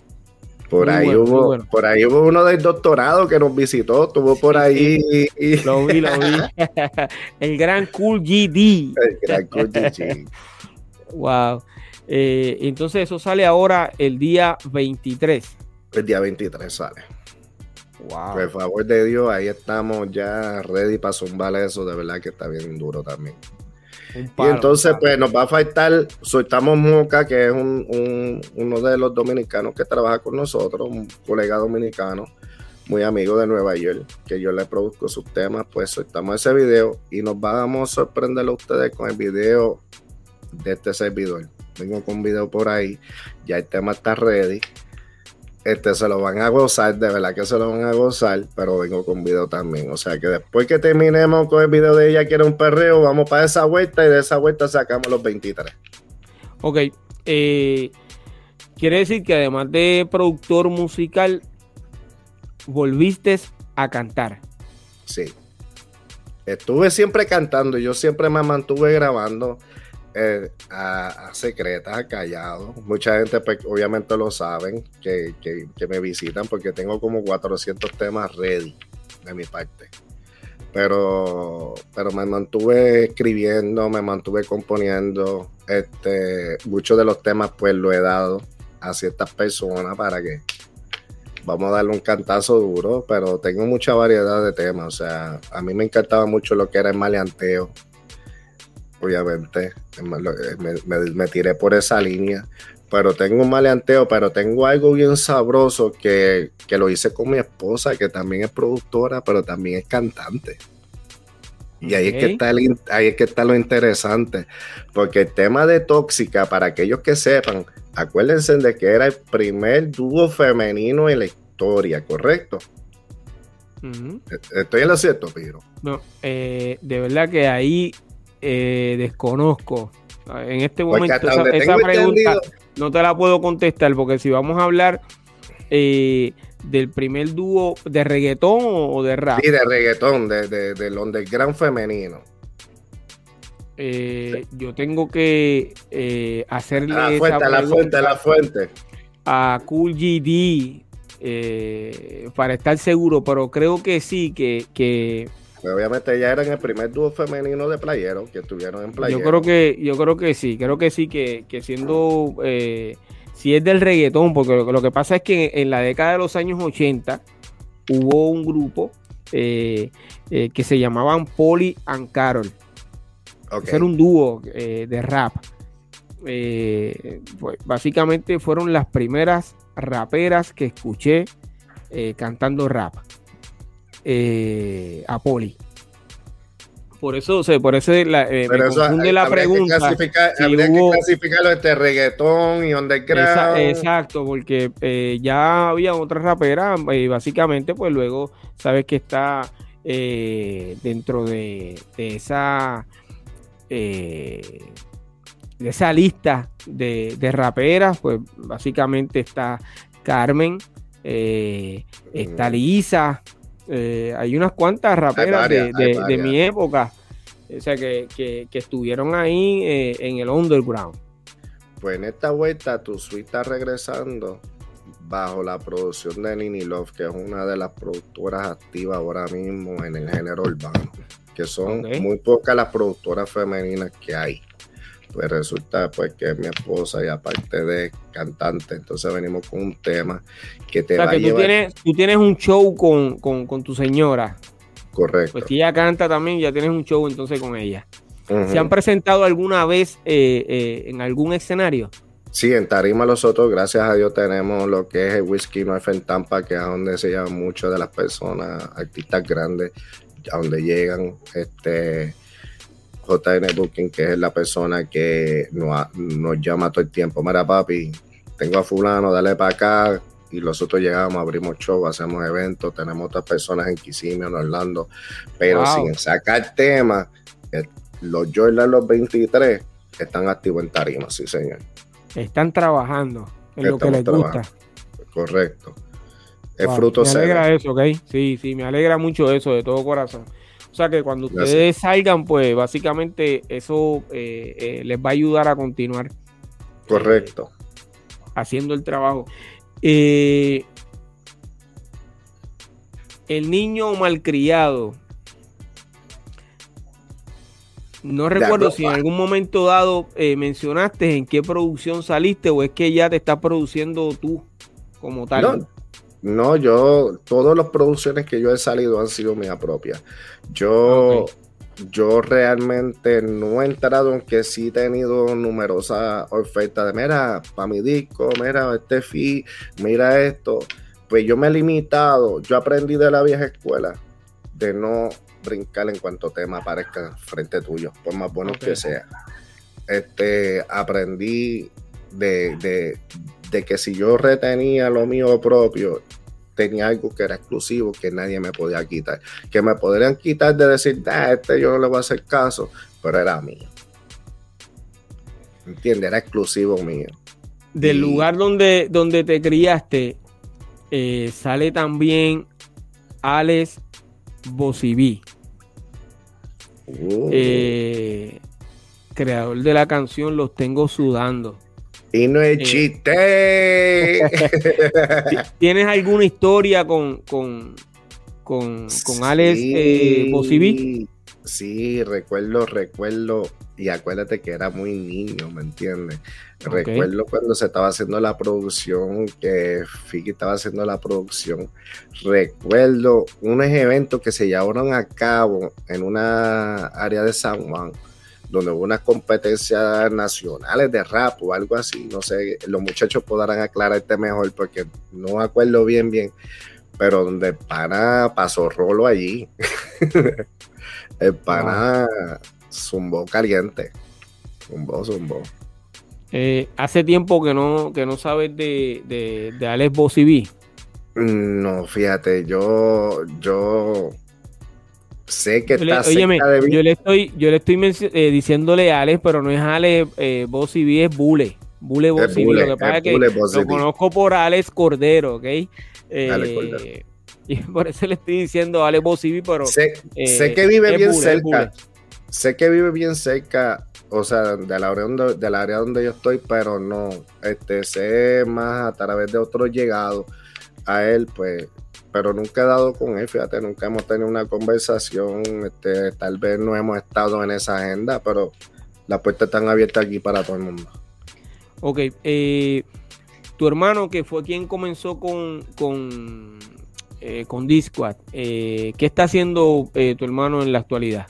Por ahí, hubo, por ahí hubo uno del doctorado que nos visitó, estuvo por ahí. Lo vi, lo vi. el gran Cool GD. El gran Cool GD. wow. Eh, entonces eso sale ahora el día 23. El día 23 sale. Por favor de Dios, ahí estamos ya ready para zumbar eso. De verdad que está bien duro también. y entonces, pues nos va a faltar, soltamos Moca, que es uno de los dominicanos que trabaja con nosotros, un colega dominicano, muy amigo de Nueva York, que yo le produzco sus temas, pues soltamos ese video y nos vamos a sorprender a ustedes con el video de este servidor. Vengo con un video por ahí, ya el tema está ready este, se lo van a gozar, de verdad que se lo van a gozar, pero vengo con video también. O sea que después que terminemos con el video de ella, quiere un perreo, vamos para esa vuelta y de esa vuelta sacamos los 23. Ok, eh, quiere decir que además de productor musical, volviste a cantar. Sí. Estuve siempre cantando, yo siempre me mantuve grabando eh, a, secretas, callado. Mucha gente, pues, obviamente lo saben, que, me visitan porque tengo como 400 temas ready de mi parte. Pero, pero me mantuve escribiendo, me mantuve componiendo. Este, muchos de los temas, pues, lo he dado a ciertas personas para que vamos a darle un cantazo duro, pero tengo mucha variedad de temas. O sea, a mí me encantaba mucho lo que era el maleanteo obviamente. Me, tiré por esa línea. Pero tengo un maleanteo, pero tengo algo bien sabroso que, lo hice con mi esposa, que también es productora, pero también es cantante. Y ahí es, que está ahí es que está lo interesante, porque el tema de Tóxica, para aquellos que sepan, acuérdense de que era el primer dúo femenino en la historia, ¿correcto? E, ¿Estoy en lo cierto, Piro? No, eh, de verdad que ahí eh, desconozco. En este momento esa, pregunta no te la puedo contestar porque si vamos a hablar eh, del primer dúo de reggaetón o de rap. Sí, de reggaetón, de, de, del underground femenino. Eh, yo tengo que hacerle la fuente, la fuente, la fuente. A Cool GD para estar seguro, pero creo que sí, que, que obviamente ya eran el primer dúo femenino de playero que estuvieron en playero. Yo creo que, yo creo que sí, creo que sí, que, siendo, eh, si es del reggaetón, porque lo, que pasa es que en, la década de los años 80 hubo un grupo eh, eh, que se llamaban Polly and Carol. Era un dúo de rap. Pues, básicamente fueron las primeras raperas que escuché cantando rap eh, a Poli. Por eso, por eso la, eh, me confunde la pregunta. clasificar, habría que clasificarlo entre reggaetón y underground. exacto, porque eh, ya había otra rapera y básicamente, pues luego sabes que está dentro de, esa de esa lista de, de, raperas, pues básicamente está Carmen, está mm. Lisa, eh, hay unas cuantas raperas de, mi época, o sea, que, estuvieron ahí eh, en el underground. Pues en esta vuelta tu suite está regresando bajo la producción de Nini Love, que es una de las productoras activas ahora mismo en el género urbano, que son muy pocas las productoras femeninas que hay. Pues resulta pues que es mi esposa y aparte de cantante, entonces venimos con un tema que te va a tú Tienes, tú tienes un show con, con, tu señora. Correcto. Pues si ella canta también, ya tienes un show entonces con ella. ¿Se han presentado alguna vez eh, eh, en algún escenario? Sí, en Tarima nosotros, gracias a Dios, tenemos lo que es el Whisky North en Tampa, que es donde se llaman muchas de las personas, artistas grandes, a donde llegan. Este JN Booking, que es la persona que nos, nos llama todo el tiempo. Mira, papi, tengo a Fulano, dale para acá. Y nosotros llegamos, abrimos show, hacemos eventos, tenemos otras personas en Kissimmee, en Orlando, pero sin sacar temas, eh, los Jordan, los 23, están activos en Tarima, sí, señor. Están trabajando en lo que les gusta. Correcto. Es fruto Me alegra eso, ¿ok? Sí, sí, me alegra mucho eso de todo corazón. O sea que cuando ustedes salgan, pues básicamente eso eh, eh, les va a ayudar a continuar. Correcto. haciendo el trabajo. el niño malcriado no recuerdo si en algún momento dado eh, mencionaste en qué producción saliste o es que ya te estás produciendo tú como tal. No, yo, todas las producciones que yo he salido han sido mías propias. Yo, yo realmente no he entrado, aunque sí he tenido numerosas ofertas de, mira, para mi disco, mira, este fee, mira esto. Pues yo me he limitado, yo aprendí de la vieja escuela de no brincar en cuanto tema aparezca frente tuyo, por más bueno que sea. Este, aprendí de, que si yo retenía lo mío propio, tenía algo que era exclusivo que nadie me podía quitar. Que me podrían quitar de decir, ah, este yo no le voy a hacer caso, pero era mío. ¿Entiendes? Era exclusivo mío. Del lugar donde, donde te criaste, eh, sale también Alex Bosiví. Oh. Eh, creador de la canción Los Tengo Sudando. Y no es chiste. ¿Tienes alguna historia con, con, con, con Alex eh, Bosiví? Sí, recuerdo, recuerdo, y acuérdate que era muy niño, ¿me entiendes? Recuerdo cuando se estaba haciendo la producción, que Fiki estaba haciendo la producción. Recuerdo unos eventos que se llevaron a cabo en una área de San Juan, donde hubo unas competencias nacionales de rap o algo así. No sé, los muchachos podrán aclararte mejor porque no me acuerdo bien, bien. Pero donde para pasó rolo allí. El pana zumbó caliente. Zumbó, zumbó. Eh, hace tiempo que no, que no sabes de, de, de Alex Bosiví. No, fíjate, yo, yo sé que está cerca de Yo le estoy, yo le estoy eh, diciéndole Alex, pero no es Alex eh, es Bule. Bule Bosiví. Lo que pasa es que lo conozco por Alex Cordero, ¿ok? Eh, Alex Cordero. Y por eso le estoy diciendo a Ale pero. Sé, eh, que vive bien cerca. Sé que vive bien cerca, o sea, del área donde, del área donde yo estoy, pero no. Este, sé más a través de otros llegados a él, pues. Pero nunca he dado con él, fíjate, nunca hemos tenido una conversación. Este, tal vez no hemos estado en esa agenda, pero las puertas están abiertas aquí para todo el mundo. Ok, eh, tu hermano que fue quien comenzó con, con eh, con Discord. Eh, ¿Qué está haciendo eh, tu hermano en la actualidad?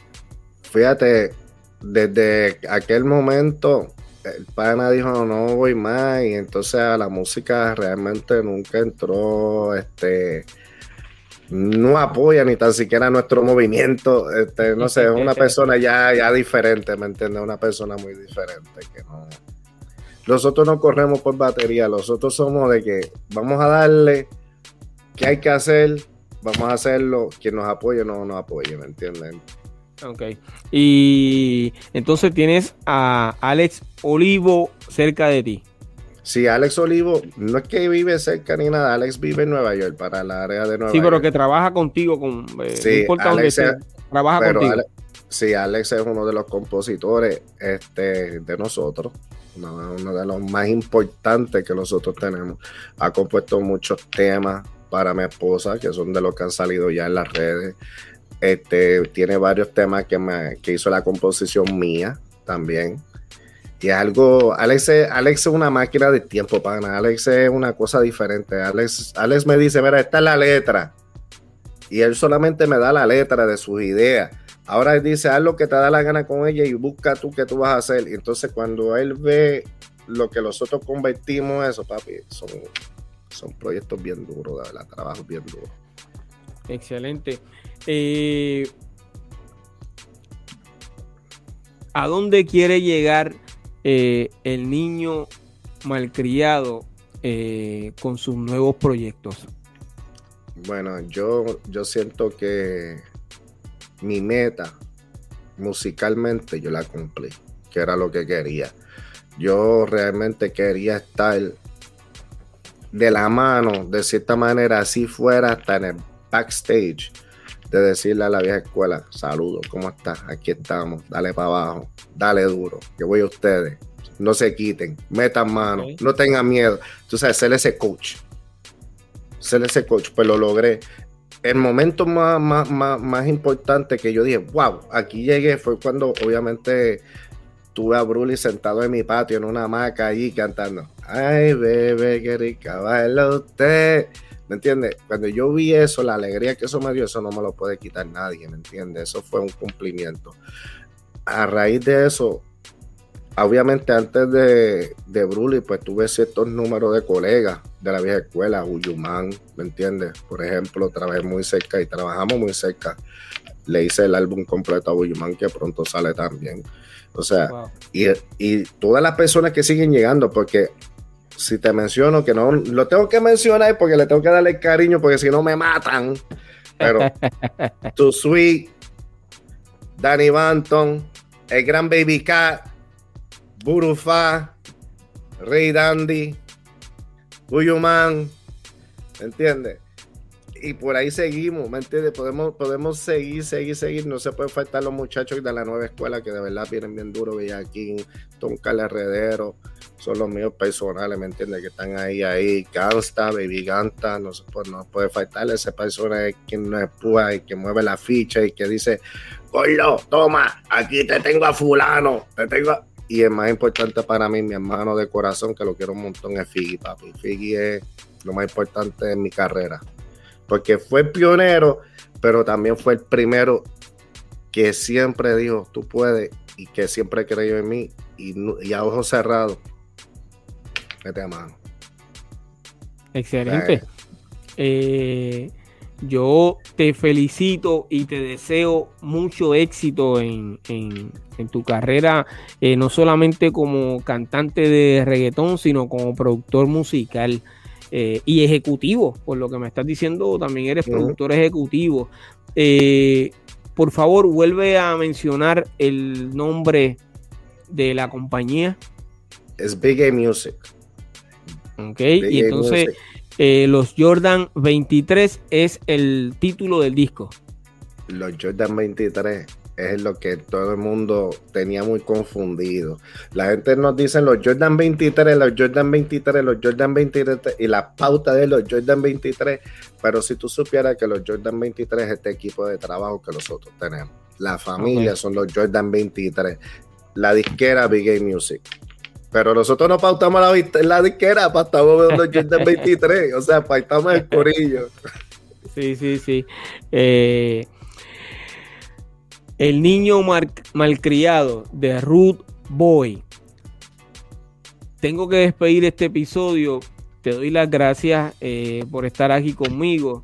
Fíjate, desde aquel momento el pana dijo no voy más y entonces a la música realmente nunca entró, este, no apoya ni tan siquiera nuestro movimiento, este, no sé, es una persona ya, ya diferente, ¿me entiendes? Una persona muy diferente que no... Nosotros no corremos por batería, nosotros somos de que vamos a darle ¿Qué hay que hacer? Vamos a hacerlo. Quien nos apoye no nos apoye, ¿me entienden? Ok. Y entonces tienes a Alex Olivo cerca de ti. Sí, Alex Olivo no es que vive cerca ni nada, Alex vive en Nueva York, para el área de Nueva York. Sí, pero que trabaja contigo, con, eh, sí, Alex trabaja contigo. sí, Alex es uno de los compositores este, de nosotros. uno, de los más importantes que nosotros tenemos. Ha compuesto muchos temas para mi esposa, que son de los que han salido ya en las redes. Este, tiene varios temas que, me, que hizo la composición mía también. Es algo, Alex, Alex es una máquina de tiempo, pana. Alex es una cosa diferente. Alex, Alex me dice, mira, esta es la letra. Y él solamente me da la letra de sus ideas. Ahora él dice, haz lo que te da la gana con ella y busca tú qué tú vas a hacer. Y entonces cuando él ve lo que nosotros convertimos eso, papi, son, son proyectos bien duros, de verdad, trabajos bien duros. Excelente. Eh, ¿A dónde quiere llegar eh, el niño malcriado eh, con sus nuevos proyectos? Bueno, yo, yo siento que mi meta musicalmente yo la cumplí, que era lo que quería. Yo realmente quería estar de la mano, de cierta manera, así fuera, hasta en el backstage, de decirle a la vieja escuela, saludos, ¿cómo estás? Aquí estamos, dale para abajo, dale duro, que voy a ustedes, no se quiten, metan mano, no tengan miedo. Tú sabes, ser ese coach, ser ese coach, pues lo logré. El momento más, más, más, más importante que yo dije, wow, aquí llegué, fue cuando obviamente tuve a Bruli sentado en mi patio en una hamaca allí cantando. Ay, bebé, qué rica baila usted. ¿Me entiendes? Cuando yo vi eso, la alegría que eso me dio, eso no me lo puede quitar nadie, ¿me entiendes? Eso fue un cumplimiento. A raíz de eso, obviamente antes de, de Bruli, pues tuve ciertos números de colegas de la vieja escuela, Uyumán, ¿me entiendes? Por ejemplo, trabajé muy cerca y trabajamos muy cerca. Le hice el álbum completo a Uyumán, que pronto sale también. O sea, y, y, todas las personas que siguen llegando, porque si te menciono que no lo tengo que mencionar porque le tengo que darle cariño, porque si no me matan. Pero Tu Sweet, Danny Banton, el gran Baby Cat, Burufa, Rey Dandy, Uyuman, ¿me entiendes? Y por ahí seguimos, ¿me entiendes? Podemos, podemos seguir, seguir, seguir. No se puede faltar los muchachos de la nueva escuela que de verdad vienen bien duro. Bellaquín, Tom Herredero, son los míos personales, ¿me entiendes? Que están ahí, ahí. Gangsta, Baby Ganta, no, se puede, faltar ese personaje que nos empuja y que mueve la ficha y que dice, Gordo, toma, aquí te tengo a fulano, te tengo Y el más importante para mí, mi hermano de corazón, que lo quiero un montón, es Figgy, papi. Figgy es lo más importante en mi carrera porque fue pionero, pero también fue el primero que siempre dijo, tú puedes, y que siempre creyó en mí, y, a ojos cerrados, mete a mano. Excelente. Eh, yo te felicito y te deseo mucho éxito en, tu carrera, eh, no solamente como cantante de reggaetón, sino como productor musical. Eh, y ejecutivo, por lo que me estás diciendo, también eres productor ejecutivo. Eh, por favor, vuelve a mencionar el nombre de la compañía. Es Big A Music. Ok, y entonces eh, los Jordan 23 es el título del disco. Los Jordan 23 es lo que todo el mundo tenía muy confundido. La gente nos dice los Jordan 23, los Jordan 23, los Jordan 23 y la pauta de los Jordan 23, pero si tú supieras que los Jordan 23 es este equipo de trabajo que nosotros tenemos. La familia son los Jordan 23, la disquera Big Game Music. Pero nosotros no pautamos la, la disquera, pautamos los Jordan 23, o sea, pautamos el corillo. Sí, sí, sí. Eh, el niño malcriado de Ruth Boy. Tengo que despedir este episodio. Te doy las gracias eh, por estar aquí conmigo.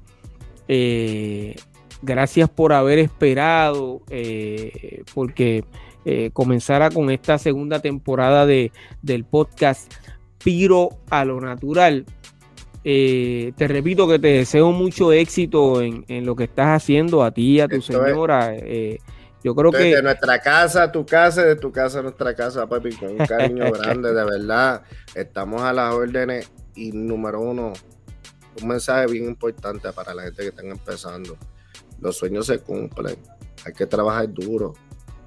Eh, gracias por haber esperado, eh, porque comenzara con esta segunda temporada de, del podcast Piro a lo Natural. te repito que te deseo mucho éxito en, lo que estás haciendo a ti y a tu señora. Yo creo que. De nuestra casa a tu casa, de tu casa a nuestra casa, papi, con un cariño grande, de verdad. Estamos a las órdenes y número uno, un mensaje bien importante para la gente que están empezando. Los sueños se cumplen, hay que trabajar duro,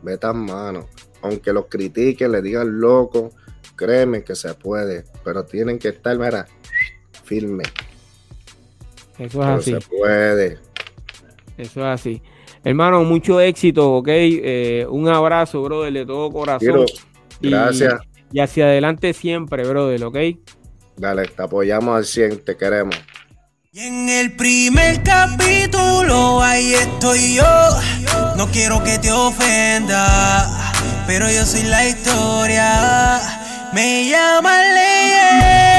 metan manos. Aunque los critiquen, le digan loco, créeme que se puede, pero tienen que estar, mira, firme. Eso es así. Se puede. Eso es así. Hermano, mucho éxito, ¿ok? Eh, un abrazo, brother, de todo corazón. gracias. Y, hacia adelante siempre, brother, ¿ok? Dale, te apoyamos al 100, te queremos. Y en el primer capítulo, ahí estoy yo. No quiero que te ofenda, pero yo soy la historia. Me llaman leyenda.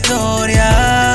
Historia.